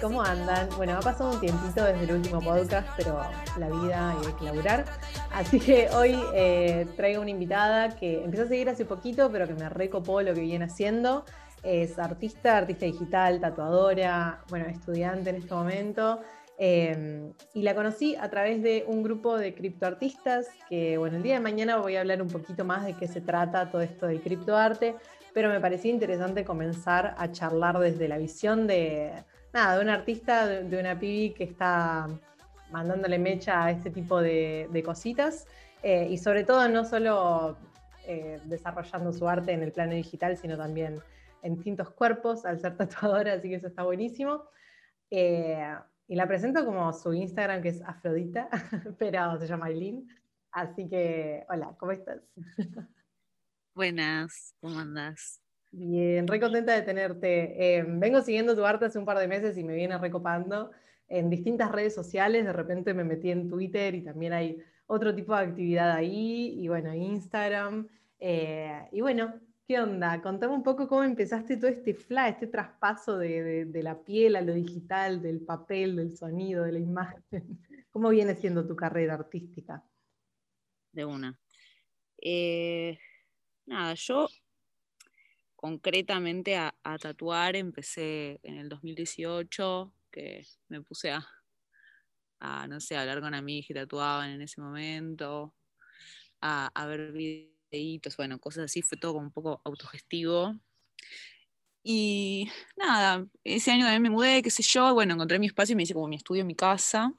¿cómo andan? Bueno, ha pasado un tiempito desde el último podcast, pero la vida hay que laburar. Así que hoy eh, traigo una invitada que empezó a seguir hace poquito, pero que me recopó lo que viene haciendo. Es artista, artista digital, tatuadora, bueno, estudiante en este momento. Eh, y la conocí a través de un grupo de criptoartistas que, bueno, el día de mañana voy a hablar un poquito más de qué se trata todo esto del criptoarte pero me parecía interesante comenzar a charlar desde la visión de, nada, de un artista, de, una pibi que está mandándole mecha a este tipo de, cositas eh, y sobre todo no solo eh, desarrollando su arte en el plano digital, sino también en distintos cuerpos al ser tatuadora, así que eso está buenísimo. Eh, y la presento como su Instagram, que es Afrodita, pero se llama Eileen. Así que, hola, ¿cómo estás? Buenas, ¿cómo andas? Bien, re contenta de tenerte. Em, vengo siguiendo tu arte hace un par de meses y me viene recopando en distintas redes sociales. De repente me metí en Twitter y también hay otro tipo de actividad ahí, y bueno, Instagram. Eh, y bueno, ¿qué onda? Contame un poco cómo empezaste todo este flash, este traspaso de, la piel a lo digital, del papel, del sonido, de la imagen. ¿Cómo viene siendo tu carrera artística? De una. Eh, nada, yo concretamente a, tatuar empecé en el 2018, que me puse a, no sé, a hablar con amigos que tatuaban en ese momento, a, ver videitos, bueno, cosas así, fue todo como un poco autogestivo. Y nada, ese año también me mudé, qué sé yo, bueno, encontré mi espacio y me hice como mi estudio, mi casa.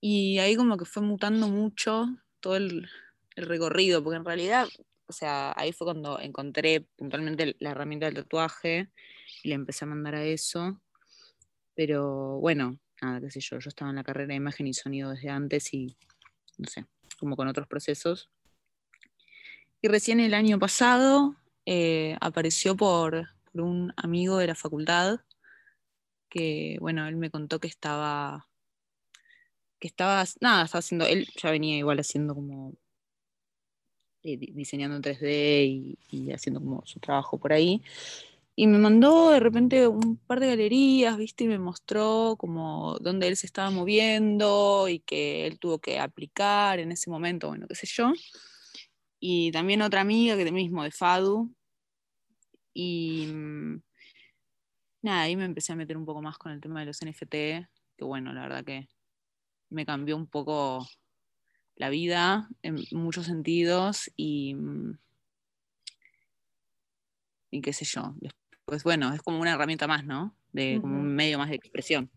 Y ahí como que fue mutando mucho todo el, el recorrido, porque en realidad, o sea, ahí fue cuando encontré puntualmente la herramienta del tatuaje y le empecé a mandar a eso. Pero bueno, nada, qué sé yo, yo estaba en la carrera de imagen y sonido desde antes y, no sé, como con otros procesos. Y recién el año pasado eh, apareció por, por un amigo de la facultad que, bueno, él me contó que estaba que estaba, nada, estaba haciendo, él ya venía igual haciendo como eh, diseñando en 3D y, haciendo como su trabajo por ahí. Y me mandó de repente un par de galerías, ¿viste? Y me mostró como dónde él se estaba moviendo y que él tuvo que aplicar en ese momento, bueno, qué sé yo. Y también otra amiga que mismo de Fadu. Y mm, nada, ahí me empecé a meter un poco más con el tema de los NFT, que bueno, la verdad que me cambió un poco la vida en muchos sentidos y, mm, y qué sé yo. Pues bueno, es como una herramienta más, ¿no? De como un medio más de expresión.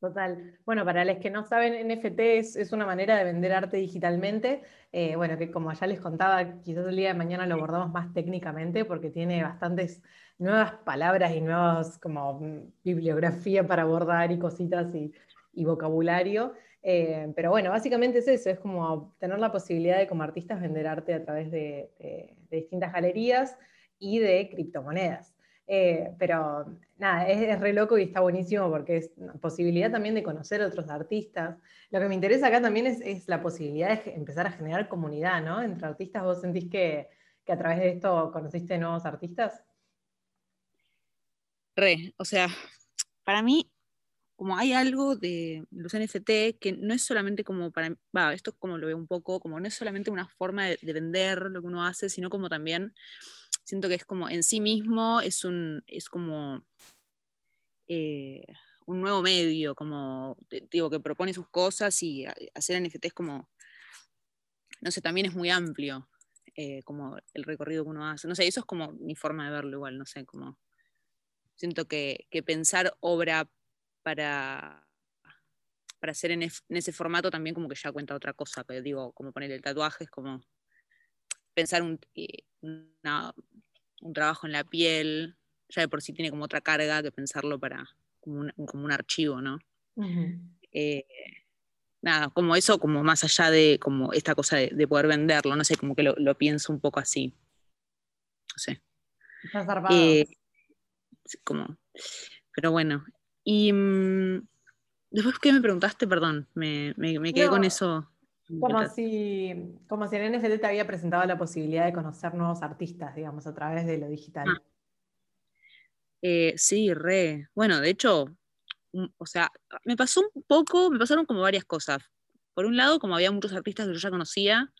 Total. Bueno, para los que no saben, NFT es, una manera de vender arte digitalmente. Eh, bueno, que como ya les contaba, quizás el día de mañana lo abordamos más técnicamente porque tiene bastantes nuevas palabras y nuevas como mm, bibliografía para abordar y cositas y, y vocabulario. Eh, pero bueno, básicamente es eso, es como tener la posibilidad de como artistas vender arte a través de, distintas galerías y de criptomonedas. Eh, pero nada, es, re loco y está buenísimo porque es una posibilidad también de conocer otros artistas. Lo que me interesa acá también es, la posibilidad de empezar a generar comunidad, ¿no? Entre artistas, ¿vos sentís que, que a través de esto conociste nuevos artistas? Re, o sea, para mí como hay algo de los NFT que no es solamente como para, va, esto es como lo veo un poco, como no es solamente una forma de, vender lo que uno hace, sino como también siento que es como en sí mismo es un, es como eh, un nuevo medio, como digo, que propone sus cosas y hacer NFT es como, no sé, también es muy amplio, eh, como el recorrido que uno hace, no sé, eso es como mi forma de verlo igual, no sé, como siento que pensar obra para, para hacer en, ese formato también como que ya cuenta otra cosa, pero digo, como poner el tatuaje es como pensar un, un trabajo en la piel, ya de por sí tiene como otra carga que pensarlo para como un, como un archivo, ¿no? Eh, nada, como eso, como más allá de como esta cosa de, poder venderlo, no sé, como que lo, pienso un poco así. No sé. Eh, como, pero bueno, y mm, después que me preguntaste, perdón, me, me, quedé con eso. Como si, como si en NFT te había presentado la posibilidad de conocer nuevos artistas, digamos, a través de lo digital. Ah. Eh, sí, re. Bueno, de hecho, o sea, me pasó un poco, me pasaron como varias cosas. Por un lado, como había muchos artistas que yo ya conocía,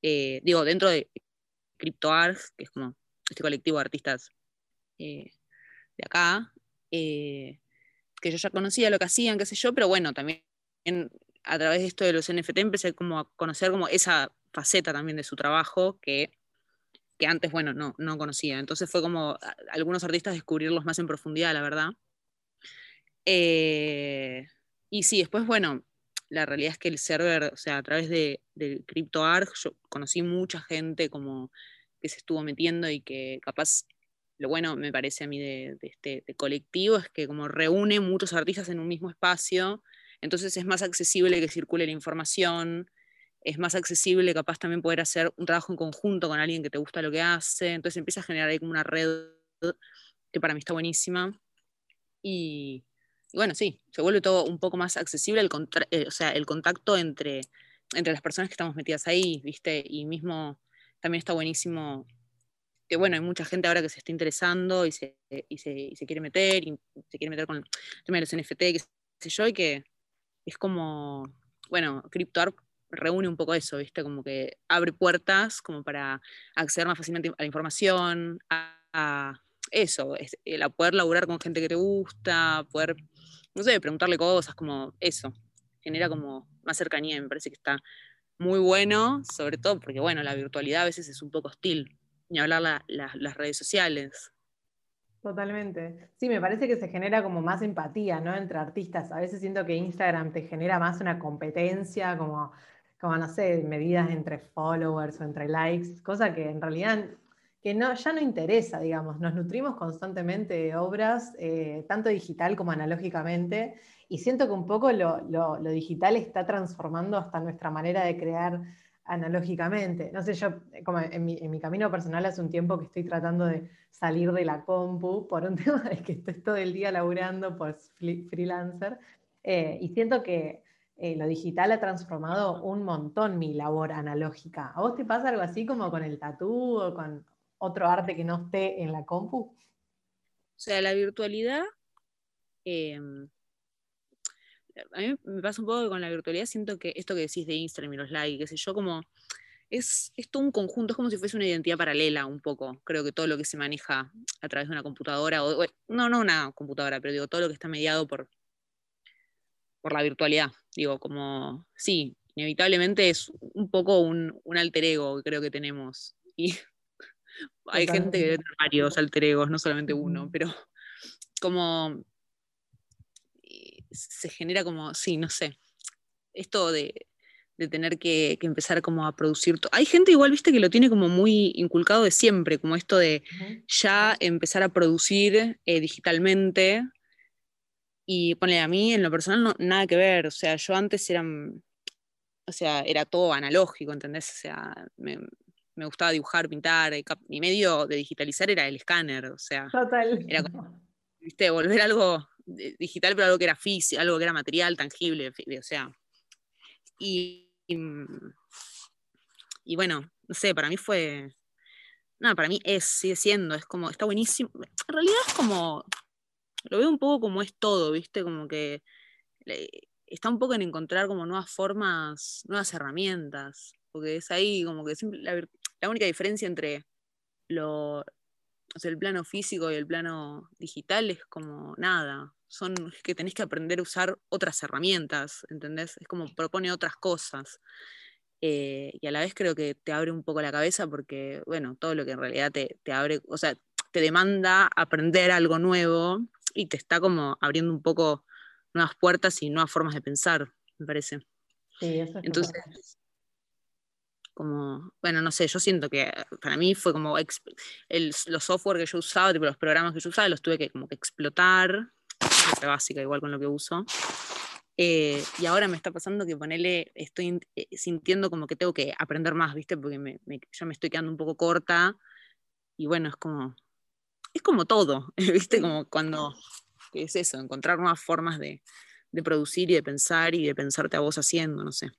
eh, digo, dentro de CryptoArts, que es como este colectivo de artistas eh, de acá, que yo ya conocía lo que hacían, qué sé yo, pero bueno, también a través de esto de los NFT empecé como a conocer como esa faceta también de su trabajo que, que antes, bueno, no, no conocía. Entonces fue como algunos artistas descubrirlos más en profundidad, la verdad. Eh, y sí, después, bueno, la realidad es que el server, o sea, a través de, del CryptoArg, yo conocí mucha gente como que se estuvo metiendo y que capaz, lo bueno me parece a mí de, este colectivo es que como reúne muchos artistas en un mismo espacio, entonces es más accesible que circule la información, es más accesible capaz también poder hacer un trabajo en conjunto con alguien que te gusta lo que hace, entonces empieza a generar ahí como una red que para mí está buenísima. Y, bueno, sí, se vuelve todo un poco más accesible, el, eh, o sea, el contacto entre, entre las personas que estamos metidas ahí, ¿viste? Y mismo también está buenísimo que, bueno, hay mucha gente ahora que se está interesando y se, y se, y se quiere meter, y se quiere meter con el tema de los NFT, que sé yo, y que es como, bueno, CryptoArt reúne un poco eso, ¿viste? Como que abre puertas como para acceder más fácilmente a la información, a, eso, a poder laburar con gente que te gusta, poder, no sé, preguntarle cosas, como eso, genera como más cercanía, me parece que está muy bueno, sobre todo porque, bueno, la virtualidad a veces es un poco hostil, ni hablar las redes sociales. Totalmente. Sí, me parece que se genera como más empatía, ¿no? Entre artistas. A veces siento que Instagram te genera más una competencia, como, como no sé, medidas entre followers o entre likes, cosa que en realidad que no, ya no interesa, digamos. Nos nutrimos constantemente de obras, eh, tanto digital como analógicamente, y siento que un poco lo, lo digital está transformando hasta nuestra manera de crear analógicamente. No sé, yo como en mi, camino personal hace un tiempo que estoy tratando de salir de la compu por un tema de que estoy todo el día laburando por freelancer eh, y siento que eh, lo digital ha transformado un montón mi labor analógica. ¿A vos te pasa algo así como con el tatú o con otro arte que no esté en la compu? O sea, la virtualidad em, a mí me pasa un poco que con la virtualidad siento que esto que decís de Instagram y los likes, qué sé yo, como es, es, todo un conjunto, es como si fuese una identidad paralela un poco. Creo que todo lo que se maneja a través de una computadora, o, no, no una computadora, pero digo, todo lo que está mediado por, por la virtualidad. Digo, como, sí, inevitablemente es un poco un, un alter ego que creo que tenemos. Y hay gente que tiene varios alter egos, no solamente uno, pero como se genera como, sí, no sé, esto de, tener que, empezar como a producir. Hay gente igual, viste, que lo tiene como muy inculcado de siempre, como esto de ya empezar a producir eh, digitalmente. Y pone a mí, en lo personal, no, nada que ver. O sea, yo antes era, o sea, era todo analógico, ¿entendés? O sea, me, gustaba dibujar, pintar. Mi medio de digitalizar era el escáner, o sea, Total. era como, viste, volver algo digital, pero algo que era físico, algo que era material, tangible, o sea. Y, y, bueno, no sé, para mí fue. No, para mí es, sigue siendo, es como, está buenísimo. En realidad es como, lo veo un poco como es todo, ¿viste? Como que está un poco en encontrar como nuevas formas, nuevas herramientas, porque es ahí como que siempre, la única diferencia entre lo, o sea, el plano físico y el plano digital es como nada son que tenés que aprender a usar otras herramientas, ¿entendés? Es como propone otras cosas. Eh, y a la vez creo que te abre un poco la cabeza porque, bueno, todo lo que en realidad te, abre, o sea, te demanda aprender algo nuevo y te está como abriendo un poco nuevas puertas y nuevas formas de pensar, me parece. Sí, eso es Entonces, como, bueno, no sé, yo siento que para mí fue como el, los software que yo usaba, tipo los programas que yo usaba, los tuve que como que explotar básica, igual con lo que uso. Eh, y ahora me está pasando que ponerle, estoy eh, sintiendo como que tengo que aprender más, ¿viste? Porque me, yo me estoy quedando un poco corta. Y bueno, es como, es como todo, ¿viste? Como cuando, es eso? Encontrar nuevas formas de, de producir y de pensar y de pensarte a vos haciendo, no sé.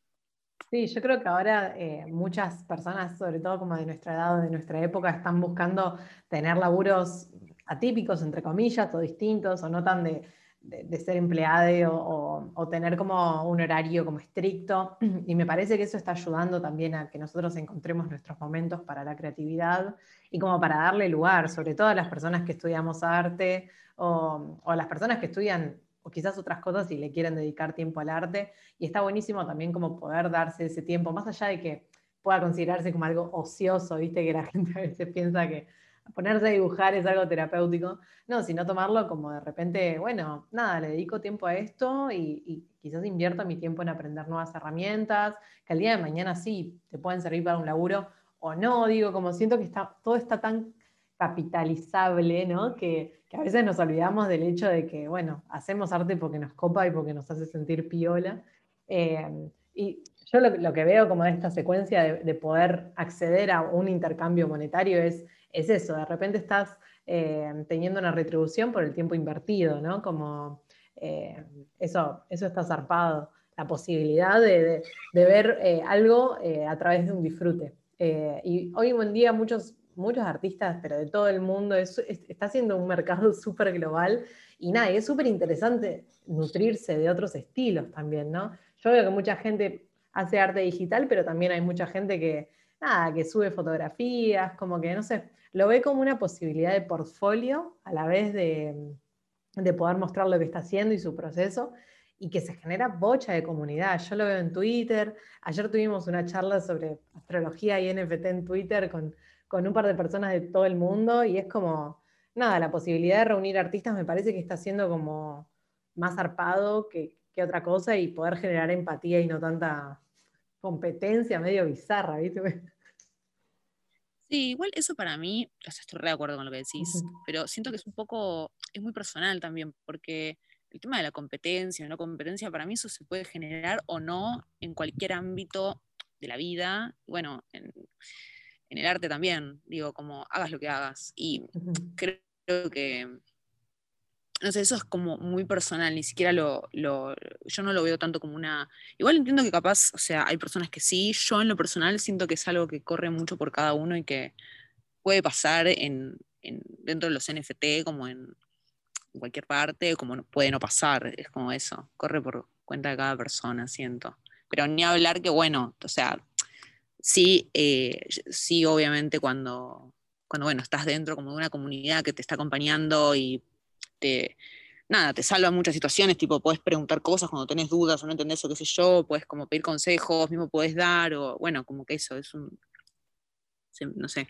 Sí, yo creo que ahora eh, muchas personas, sobre todo como de nuestra edad o de nuestra época, están buscando tener laburos atípicos, entre comillas, o distintos, o no tan de, ser empleado o, tener como un horario como estricto. Y me parece que eso está ayudando también a que nosotros encontremos nuestros momentos para la creatividad y como para darle lugar, sobre todo a las personas que estudiamos arte o, o a las personas que estudian o quizás otras cosas y le quieren dedicar tiempo al arte. Y está buenísimo también como poder darse ese tiempo, más allá de que pueda considerarse como algo ocioso, viste que la gente a veces piensa que ponerse a dibujar es algo terapéutico. No, sino tomarlo como de repente, bueno, nada, le dedico tiempo a esto y, quizás invierto mi tiempo en aprender nuevas herramientas, que al día de mañana sí te pueden servir para un laburo o no, digo, como siento que está, todo está tan capitalizable, ¿no? Que, a veces nos olvidamos del hecho de que, bueno, hacemos arte porque nos copa y porque nos hace sentir piola. Eh, y yo lo, que veo como de esta secuencia de, poder acceder a un intercambio monetario es, es eso, de repente estás eh, teniendo una retribución por el tiempo invertido, ¿no? Como eh, eso, eso está zarpado, la posibilidad de, ver algo a través de un disfrute. y hoy en día muchos muchos artistas, pero de todo el mundo, está haciendo un mercado súper global y nada, es súper interesante nutrirse de otros estilos también, ¿no? Yo veo que mucha gente hace arte digital, pero también hay mucha gente que, nada, que sube fotografías, como que, no sé, lo ve como una posibilidad de portfolio a la vez de, de poder mostrar lo que está haciendo y su proceso y que se genera bocha de comunidad. Yo lo veo en Twitter. Ayer tuvimos una charla sobre astrología y NFT en Twitter con, con un par de personas de todo el mundo y es como, nada, la posibilidad de reunir artistas me parece que está siendo como más zarpado que, otra cosa y poder generar empatía y no tanta competencia medio bizarra, ¿viste? Sí, igual eso para mí, estoy re de acuerdo con lo que decís, pero siento que es un poco, es muy personal también, porque el tema de la competencia o no competencia, para mí eso se puede generar o no en cualquier ámbito de la vida. Bueno, en, en el arte también, digo, como hagas lo que hagas. Y creo que, no sé, eso es como muy personal, ni siquiera lo, yo no lo veo tanto como una... Igual entiendo que capaz, o sea, hay personas que sí, yo en lo personal siento que es algo que corre mucho por cada uno y que puede pasar en, dentro de los NFT como en, cualquier parte, como puede no pasar, es como eso, corre por cuenta de cada persona, siento. Pero ni hablar que, bueno, o sea, sí, eh, sí, obviamente cuando, cuando, bueno, estás dentro como de una comunidad que te está acompañando y te, nada, te salva muchas situaciones, tipo, puedes preguntar cosas cuando tenés dudas o no entendés o qué sé yo, puedes como pedir consejos, mismo puedes dar, o bueno, como que eso es un, no sé,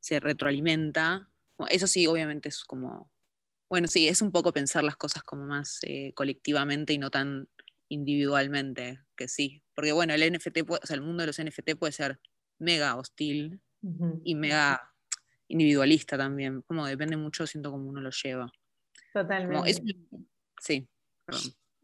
se retroalimenta. Eso sí, obviamente es como, bueno, sí, es un poco pensar las cosas como más eh, colectivamente y no tan individualmente, que sí. Porque bueno, el NFT, o sea, el mundo de los NFT puede ser mega hostil y mega individualista también. Como depende mucho, siento cómo uno lo lleva. Totalmente. sí,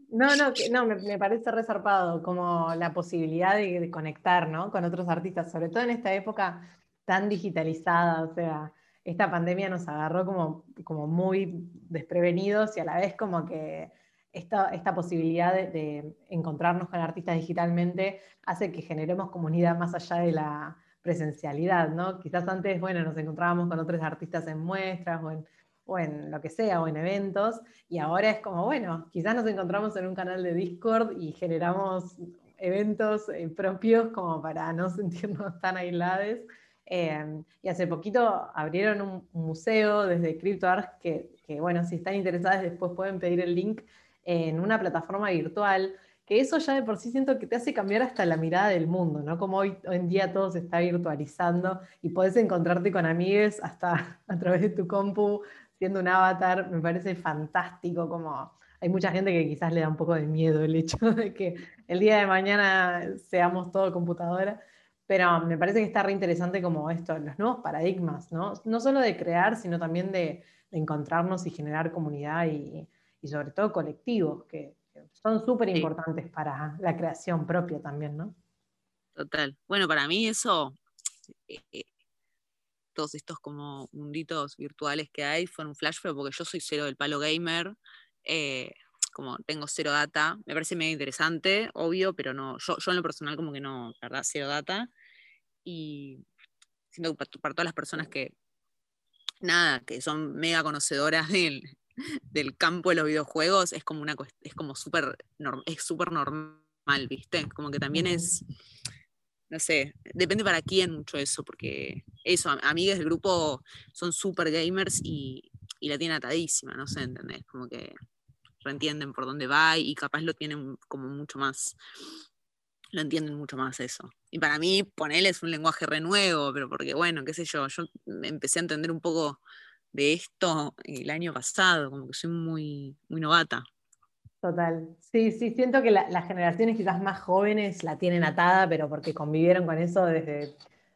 No, no, no me, parece resarpado como la posibilidad de, conectar ¿no? con otros artistas, sobre todo en esta época tan digitalizada, o sea, esta pandemia nos agarró como, como muy desprevenidos y a la vez como que esta, posibilidad de, encontrarnos con artistas digitalmente hace que generemos comunidad más allá de la presencialidad, ¿no? Quizás antes, bueno, nos encontrábamos con otros artistas en muestras o en, o en lo que sea, o en eventos, y ahora es como, bueno, quizás nos encontramos en un canal de Discord y generamos eventos eh, propios como para no sentirnos tan aislados. Eh, y hace poquito abrieron un, museo desde CryptoArt que, que, bueno, si están interesados después pueden pedir el link en una plataforma virtual, que eso ya de por sí siento que te hace cambiar hasta la mirada del mundo, ¿no? Como hoy, en día todo se está virtualizando y podés encontrarte con amigues hasta a través de tu compu siendo un avatar, me parece fantástico como hay mucha gente que quizás le da un poco de miedo el hecho de que el día de mañana seamos todo computadora, pero me parece que está re interesante como esto, los nuevos paradigmas, ¿no? No solo de crear, sino también de, de encontrarnos y generar comunidad y, y sobre todo colectivos, que, son súper importantes para la creación propia también, ¿no? Total. Bueno, para mí eso, eh, eh, todos estos como munditos virtuales que hay, fueron un flash, pero porque yo soy cero del palo gamer, eh, como tengo cero data, me parece medio interesante, obvio, pero no, yo, yo en lo personal como que no, la verdad, cero data. Y siento que para, todas las personas que, nada, que son mega conocedoras del, del campo de los videojuegos, es como una es como súper es súper normal, ¿viste? Como que también es no sé, depende para quién mucho eso, porque eso, amigas del grupo son súper gamers y, y, la tienen atadísima, no sé, ¿entendés? Como que entienden por dónde va y capaz lo tienen como mucho más, lo entienden mucho más eso. Y para mí, ponerle es un lenguaje renuevo, pero porque bueno, qué sé yo, yo empecé a entender un poco de esto el año pasado, como que soy muy, muy novata. Total. Sí, sí, siento que las generaciones quizás más jóvenes la tienen atada, pero porque convivieron con eso desde,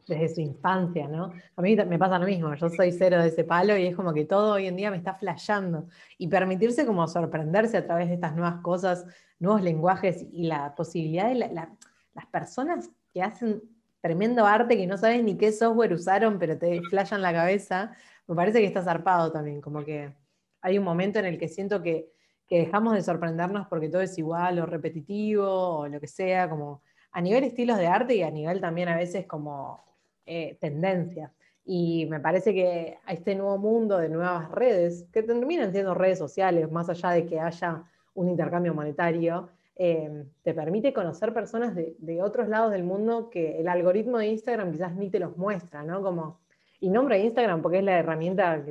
desde su infancia, ¿no? A mí me pasa lo mismo, yo soy cero de ese palo y es como que todo hoy en día me está flasheando. Y permitirse como sorprenderse a través de estas nuevas cosas, nuevos lenguajes y la posibilidad de las personas que hacen tremendo arte que no sabes ni qué software usaron, pero te flashan la cabeza, me parece que está zarpado también, como que hay un momento en el que siento que que dejamos de sorprendernos porque todo es igual o repetitivo o lo que sea, como a nivel estilos de arte y a nivel también a veces como eh, tendencias. Y me parece que a este nuevo mundo de nuevas redes, que terminan siendo redes sociales, más allá de que haya un intercambio monetario, eh, te permite conocer personas de, de, otros lados del mundo que el algoritmo de Instagram quizás ni te los muestra, ¿no? Como, y nombro Instagram porque es la herramienta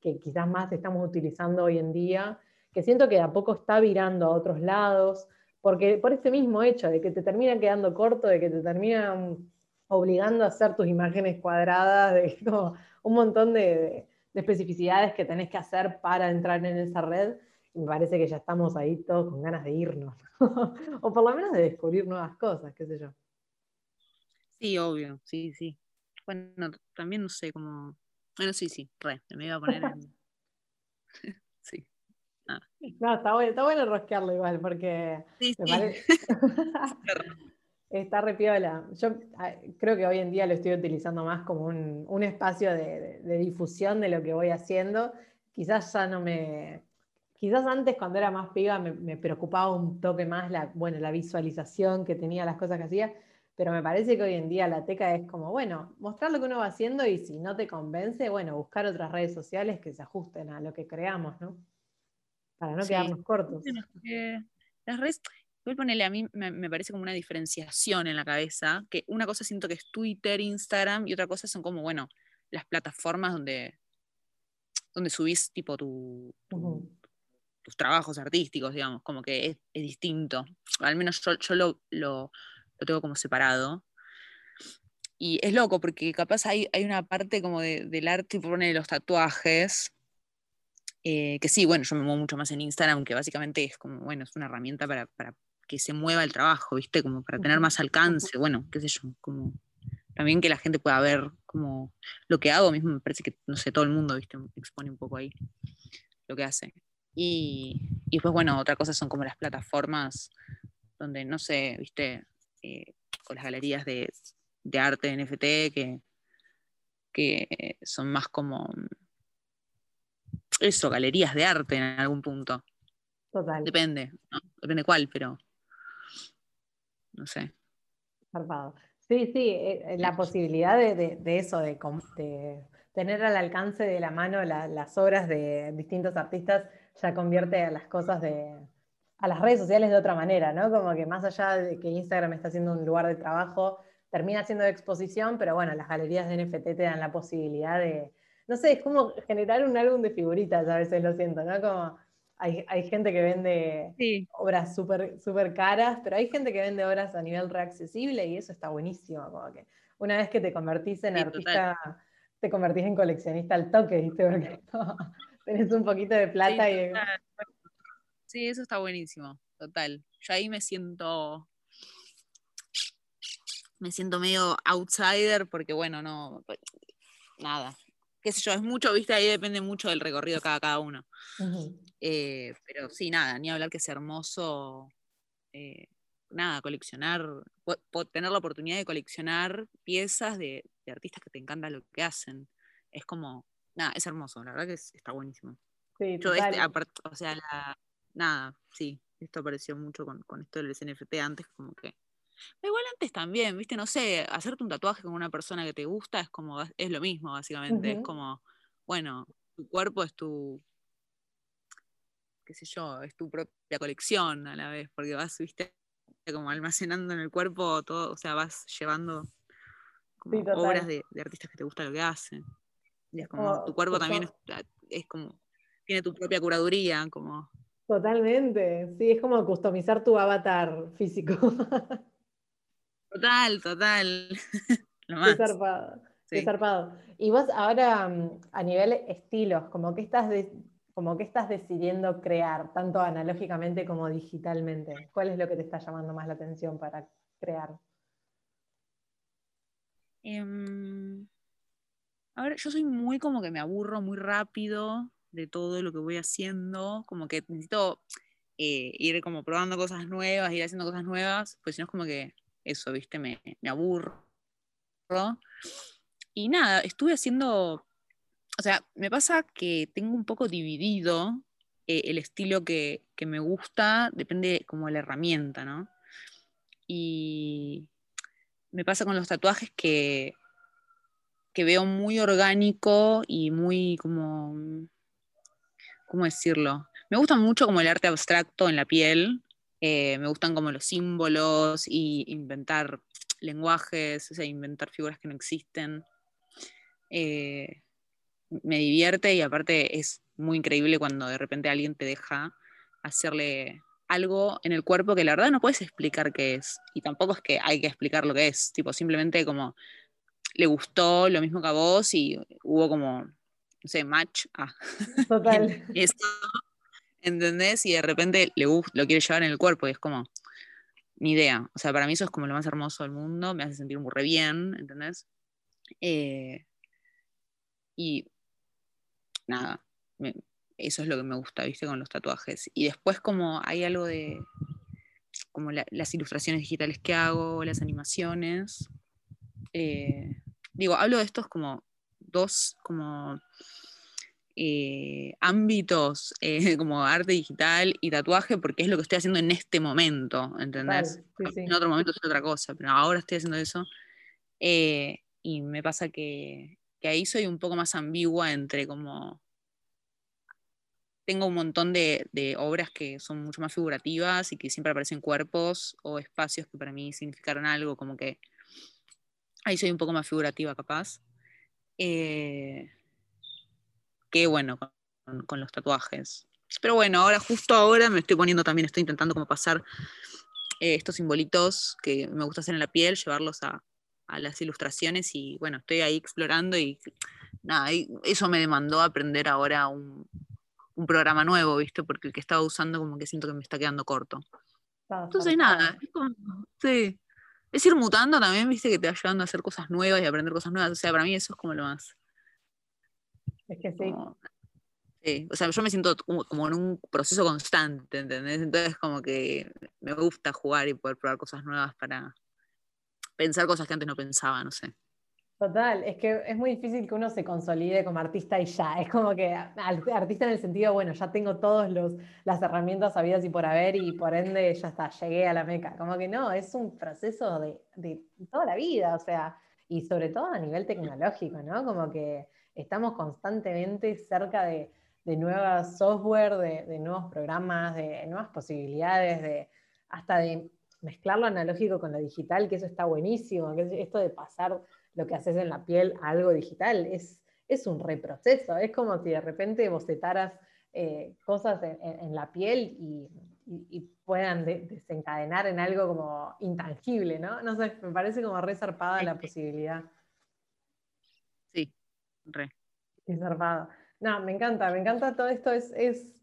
que, quizás más estamos utilizando hoy en día que siento que a poco está virando a otros lados, porque por este mismo hecho de que te termina quedando corto, de que te terminan obligando a hacer tus imágenes cuadradas, de un montón de, especificidades que tenés que hacer para entrar en esa red, y me parece que ya estamos ahí todos con ganas de irnos, o por lo menos de descubrir nuevas cosas, qué sé yo. Sí, obvio, sí, sí. Bueno, también no sé cómo... Bueno, sí, sí, re, me iba a poner en... No, está bueno, está bueno rosquearlo igual, porque está re piola. Yo ah, creo que hoy en día lo estoy utilizando más como un, espacio de, difusión de lo que voy haciendo. Quizás ya no me. Quizás antes, cuando era más piba, me, preocupaba un toque más la, bueno, la visualización que tenía, las cosas que hacía, pero me parece que hoy en día la teca es como, bueno, mostrar lo que uno va haciendo y si no te convence, bueno, buscar otras redes sociales que se ajusten a lo que creamos, ¿no? para no quedarnos cortos. las redes, voy a ponerle a mí, me, parece como una diferenciación en la cabeza, que una cosa siento que es Twitter, Instagram, y otra cosa son como, bueno, las plataformas donde, donde subís tipo tu, tus trabajos artísticos, digamos, como que es, distinto. Al menos yo, lo, lo, tengo como separado. Y es loco porque capaz hay, hay una parte como del arte, por poner los tatuajes, eh, que sí, bueno, yo me muevo mucho más en Instagram, que básicamente es como, bueno, es una herramienta para, que se mueva el trabajo, ¿viste? Como para tener más alcance, bueno, qué sé yo, como también que la gente pueda ver como lo que hago, mismo me parece que, no sé, todo el mundo, ¿viste? Expone un poco ahí lo que hace. Y, y después, bueno, otra cosa son como las plataformas donde, no sé, ¿viste? Eh, con las galerías de, de arte, NFT, que, que son más como eso, galerías de arte en algún punto. Total. Depende, depende cuál, pero no sé. Sí, sí, eh, eh, la posibilidad de, eso, de, tener al alcance de la mano las obras de distintos artistas, ya convierte a las cosas de, a las redes sociales de otra manera, ¿no? Como que más allá de que Instagram está siendo un lugar de trabajo, termina siendo de exposición, pero bueno, las galerías de NFT te dan la posibilidad de, no sé, es como generar un álbum de figuritas, a veces lo siento, ¿no? Como hay, gente que vende obras súper super caras, pero hay gente que vende obras a nivel reaccesible y eso está buenísimo. Como que una vez que te convertís en artista, te convertís en coleccionista al toque, ¿viste? Porque tenés un poquito de plata sí, y. Sí, eso está buenísimo, total. Yo ahí me siento. Me siento medio outsider porque, bueno, no. Pues, nada, qué sé yo, es mucho, viste, ahí depende mucho del recorrido de cada, cada uno. Eh, pero sí, nada, ni hablar que es hermoso, eh, nada, coleccionar, tener la oportunidad de coleccionar piezas de, artistas que te encantan lo que hacen. Es como, nada, es hermoso, la verdad que está buenísimo. Sí, yo este, o sea, nada, sí, esto apareció mucho con, con esto del NFT antes, como que Igual antes también, viste, no sé, hacerte un tatuaje con una persona que te gusta es como, es lo mismo, básicamente. Es como bueno, tu cuerpo es tu, qué sé yo, es tu propia colección a la vez, porque vas, viste, como almacenando en el cuerpo todo, o sea, vas llevando obras de, artistas que te gusta lo que hacen. Y es como, tu cuerpo también es, como, tiene tu propia curaduría, como... Totalmente, sí, es como customizar tu avatar físico. Total, total. Lo más. Qué zarpado. Y vos ahora, mm, a nivel estilos, como que estás como que estás decidiendo crear, tanto analógicamente como digitalmente. ¿Cuál es lo que te está llamando más la atención para crear? Em, a ver, yo soy muy como que me aburro muy rápido de todo lo que voy haciendo, como que necesito eh, ir como probando cosas nuevas, ir haciendo cosas nuevas, pues si no es como que eso, viste, me, me aburro. Y nada, estuve haciendo, o sea, me pasa que tengo un poco dividido eh, el estilo que, que, me gusta, depende como de la herramienta, ¿no? Y me pasa con los tatuajes que, que veo muy orgánico y muy como, ¿cómo decirlo? Me gusta mucho como el arte abstracto en la piel, eh, me gustan como los símbolos y inventar lenguajes, o sea, inventar figuras que no existen. Eh, me divierte y aparte es muy increíble cuando de repente alguien te deja hacerle algo en el cuerpo que la verdad no puedes explicar qué es. Y tampoco es que hay que explicar lo que es. Tipo, simplemente como le gustó lo mismo que a vos y hubo como, no sé, match. Ah. Total. ¿entendés? Y de repente le gusta, lo quiere llevar en el cuerpo y es como, ni idea. O sea, para mí eso es como lo más hermoso del mundo, me hace sentir muy re bien, ¿entendés? Eh, y nada, eso es lo que me gusta, ¿viste? Con los tatuajes. Y después como hay algo de, como las ilustraciones digitales que hago, las animaciones. Eh, digo, hablo de estos como dos, como eh, ámbitos eh, como arte digital y tatuaje porque es lo que estoy haciendo en este momento, ¿entendés? En otro momento es otra cosa, pero ahora estoy haciendo eso. y me pasa que que ahí soy un poco más ambigua entre como... Tengo un montón de, obras que son mucho más figurativas y que siempre aparecen cuerpos o espacios que para mí significaron algo, como que ahí soy un poco más figurativa capaz. Eh, que bueno, con, los tatuajes. Pero bueno, ahora, justo ahora me estoy poniendo también, estoy intentando como pasar eh, estos simbolitos que me gusta hacer en la piel, llevarlos a, a las ilustraciones y bueno, estoy ahí explorando y nada, eso me demandó aprender ahora un, programa nuevo, ¿viste? Porque el que estaba usando como que siento que me está quedando corto. Entonces nada, es como, sí. Es ir mutando también, viste, que te va ayudando a hacer cosas nuevas y aprender cosas nuevas. O sea, para mí eso es como lo más. Es que sí. sí. O sea, yo me siento como, como, en un proceso constante, ¿entendés? Entonces como que me gusta jugar y poder probar cosas nuevas para, pensar cosas que antes no pensaba, no sé. Total, es que es muy difícil que uno se consolide como artista y ya. Es como que artista en el sentido, bueno, ya tengo todas las herramientas sabidas y por haber y por ende ya está, llegué a la meca. Como que no, es un proceso de, toda la vida, o sea, y sobre todo a nivel tecnológico, ¿no? Como que estamos constantemente cerca de, de nuevas software, de, de, nuevos programas, de nuevas posibilidades, de hasta de mezclar lo analógico con lo digital, que eso está buenísimo, que esto de pasar lo que haces en la piel a algo digital es, es un reproceso, es como si de repente bocetaras eh, cosas en, la piel y, puedan desencadenar en algo como intangible, ¿no? No sé, me parece como re zarpada la posibilidad. Sí, re. Qué zarpada. No, me encanta, me encanta todo esto, es, es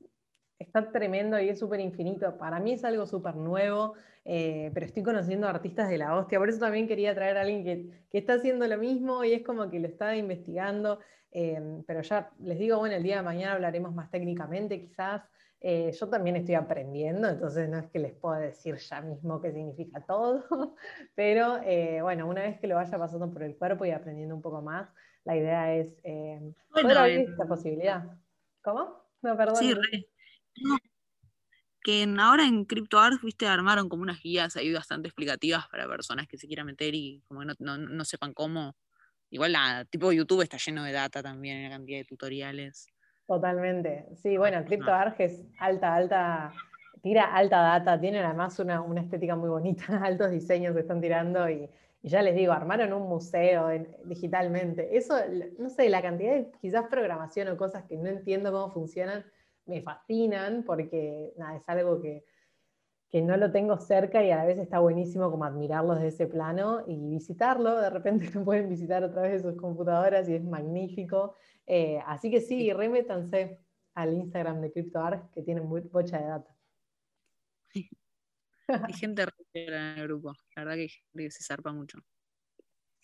está tremendo y es súper infinito. Para mí es algo súper nuevo. Eh, pero estoy conociendo artistas de la hostia. Por eso también quería traer a alguien que, está haciendo lo mismo y es como que lo está investigando. Eh, pero ya les digo, bueno, el día de mañana hablaremos más técnicamente quizás. Eh, yo también estoy aprendiendo, entonces no es que les pueda decir ya mismo qué significa todo, pero bueno, una vez que lo vaya pasando por el cuerpo y aprendiendo un poco más, la idea es poder abrir esta posibilidad. ¿Cómo? No, perdón. Sí, que ahora en CryptoArt, viste, armaron como unas guías ahí bastante explicativas para personas que se quieran meter y como no, no, sepan cómo, igual nada, tipo YouTube está lleno de data también, una cantidad de tutoriales. Totalmente. Sí, bueno, CryptoArg es alta, alta, tira alta data, tienen además una, estética muy bonita, altos diseños que están tirando y, ya les digo, armaron un museo digitalmente. Eso, no sé, la cantidad de quizás programación o cosas que no entiendo cómo funcionan, me fascinan porque nada, es algo que, que no lo tengo cerca y a la vez está buenísimo como admirarlo desde ese plano y visitarlo. De repente lo pueden visitar a través de sus computadoras y es magnífico. Eh, así que sí, remétanse al Instagram de CryptoArg que tiene mucha de data. Hay gente en el grupo, la verdad que se zarpa mucho.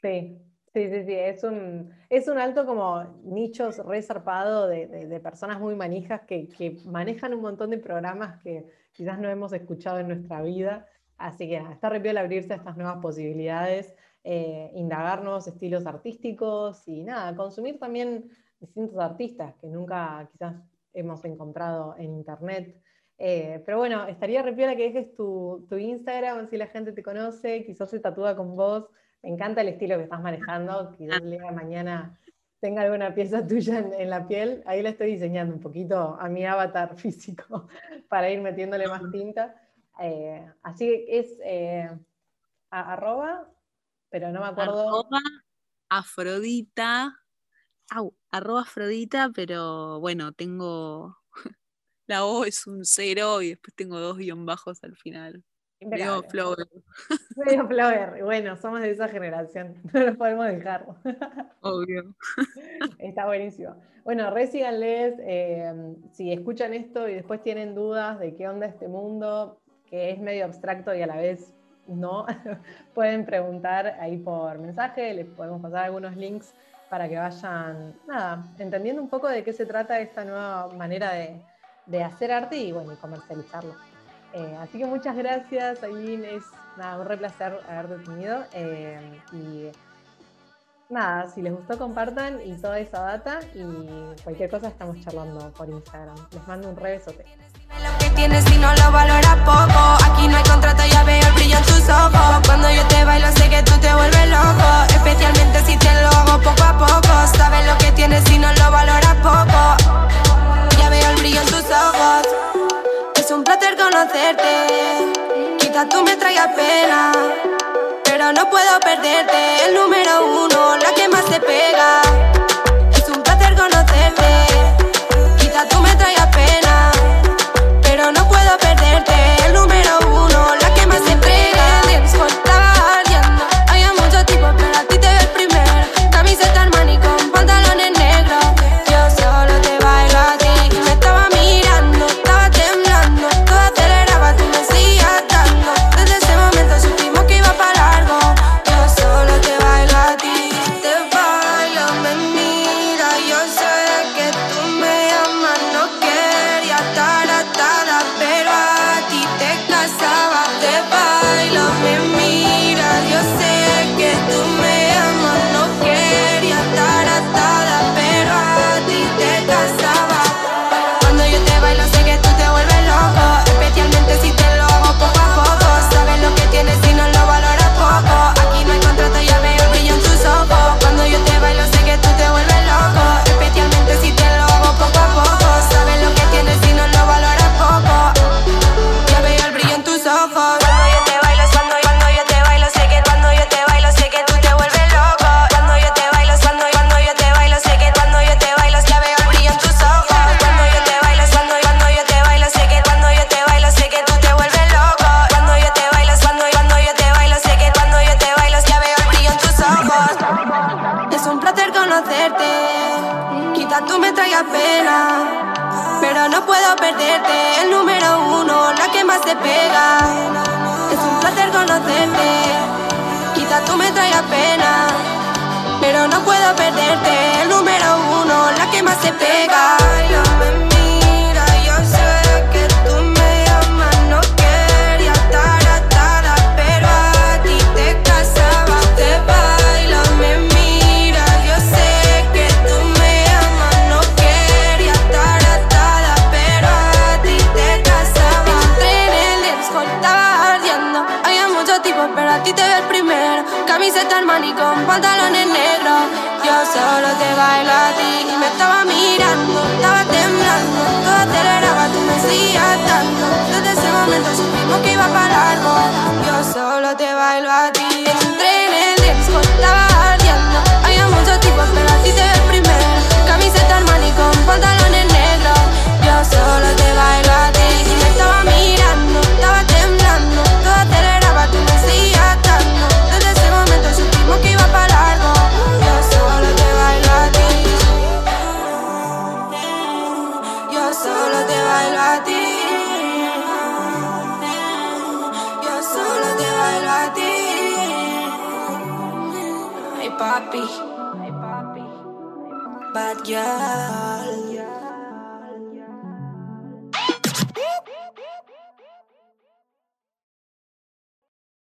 Sí, sí, sí, sí, es un, es un alto como nichos resarpado de, de, personas muy manijas que, que manejan un montón de programas que quizás no hemos escuchado en nuestra vida. Así que está re el abrirse a estas nuevas posibilidades, eh, indagar nuevos estilos artísticos y nada, consumir también distintos artistas que nunca quizás hemos encontrado en internet. Eh, pero bueno, estaría re que dejes tu, tu Instagram, si la gente te conoce, quizás se tatúa con vos. Me encanta el estilo que estás manejando, día de mañana tenga alguna pieza tuya en, la piel, ahí la estoy diseñando un poquito a mi avatar físico para ir metiéndole más tinta. Eh, así que es eh, arroba, pero no me acuerdo. Arroba Afrodita. Au, arroba Afrodita, pero bueno, tengo. La O es un cero y después tengo dos guion bajos al final. Medio flower. Medio flower. Bueno, somos de esa generación. No lo podemos dejar. Obvio. Está buenísimo. Bueno, resíganles. Eh, si escuchan esto y después tienen dudas de qué onda este mundo, que es medio abstracto y a la vez no, pueden preguntar ahí por mensaje. Les podemos pasar algunos links para que vayan, nada, entendiendo un poco de qué se trata esta nueva manera de, de hacer arte y bueno, y comercializarlo. Eh, así que muchas gracias, Aileen. Es nada, un re placer haberte tenido. Eh, y nada, si les gustó, compartan y toda esa data. Y cualquier cosa estamos charlando por Instagram. Les mando un re besote. Lo que tienes si no lo valoras poco. Aquí no hay contrato, ya veo el brillo en tus ojos. Cuando yo te bailo, sé que tú te vuelves loco. Especialmente si te lo hago poco a poco. Sabes lo que tienes si no lo valoras poco. Ya veo el brillo en tus ojos un placer conocerte. Quizás tú me traigas pena, pero no puedo perderte. El número uno, la que más te pega. Camiseta Armani con pantalones negros. Yo solo te bailo a ti me estaba mirando, estaba temblando. Todo aceleraba, tú me seguías tanto. Desde ese momento supimos que iba para largo. Yo solo te bailo a ti. Entré en el disco, yeah.